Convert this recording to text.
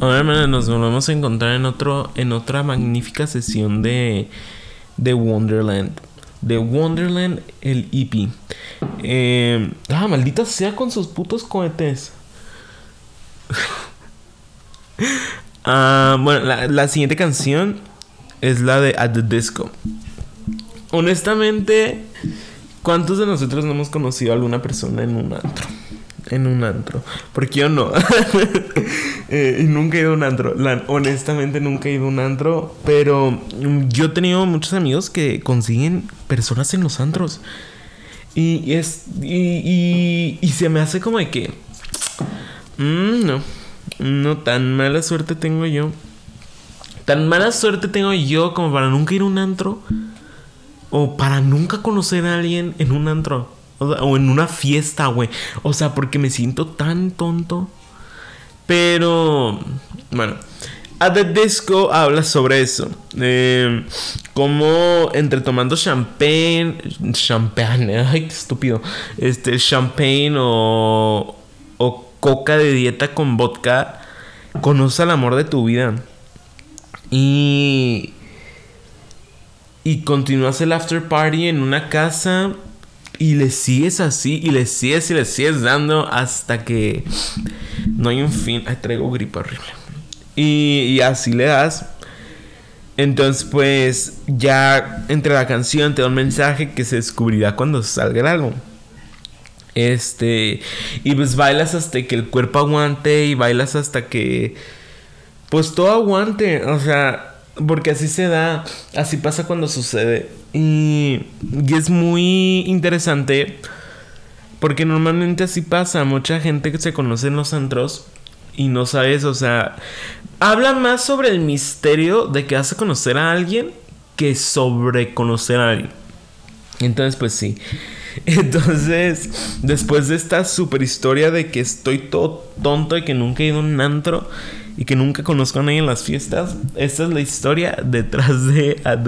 Ahora nos volvemos a encontrar en otro en otra magnífica sesión de de Wonderland. De Wonderland el EP. Eh, ah, maldita sea con sus putos cohetes. Ah, bueno, la, la siguiente canción es la de At the Disco. Honestamente, ¿cuántos de nosotros no hemos conocido a alguna persona en un antro? En un antro. Porque yo no. Eh, nunca he ido a un antro. honestamente nunca he ido a un antro. Pero yo he tenido muchos amigos que consiguen personas en los antros. Y, es. Y, y, se me hace como de que. Mm, no. No tan mala suerte tengo yo. Tan mala suerte tengo yo como para nunca ir a un antro. O para nunca conocer a alguien en un antro. O, en una fiesta, güey. O sea, porque me siento tan tonto. Pero, bueno. A The Disco habla sobre eso. Eh, como entre tomando champagne. Champagne, ay, qué estúpido. Este, champagne o, o coca de dieta con vodka. Conoce al amor de tu vida. Y. Y continúas el after party en una casa. Y le sigues así. Y le sigues y le sigues dando. Hasta que. No hay un fin. Ay, traigo gripa horrible. Y, y así le das. Entonces, pues. Ya entre la canción te da un mensaje que se descubrirá cuando salga el álbum. Este. Y pues bailas hasta que el cuerpo aguante. Y bailas hasta que pues todo aguante, o sea, porque así se da, así pasa cuando sucede. Y, y es muy interesante porque normalmente así pasa, mucha gente que se conoce en los antros y no sabes, o sea, habla más sobre el misterio de que hace conocer a alguien que sobre conocer a alguien. Entonces, pues sí. Entonces, después de esta super historia de que estoy todo tonto y que nunca he ido a un antro, y que nunca conozco a nadie en las fiestas, esta es la historia detrás de At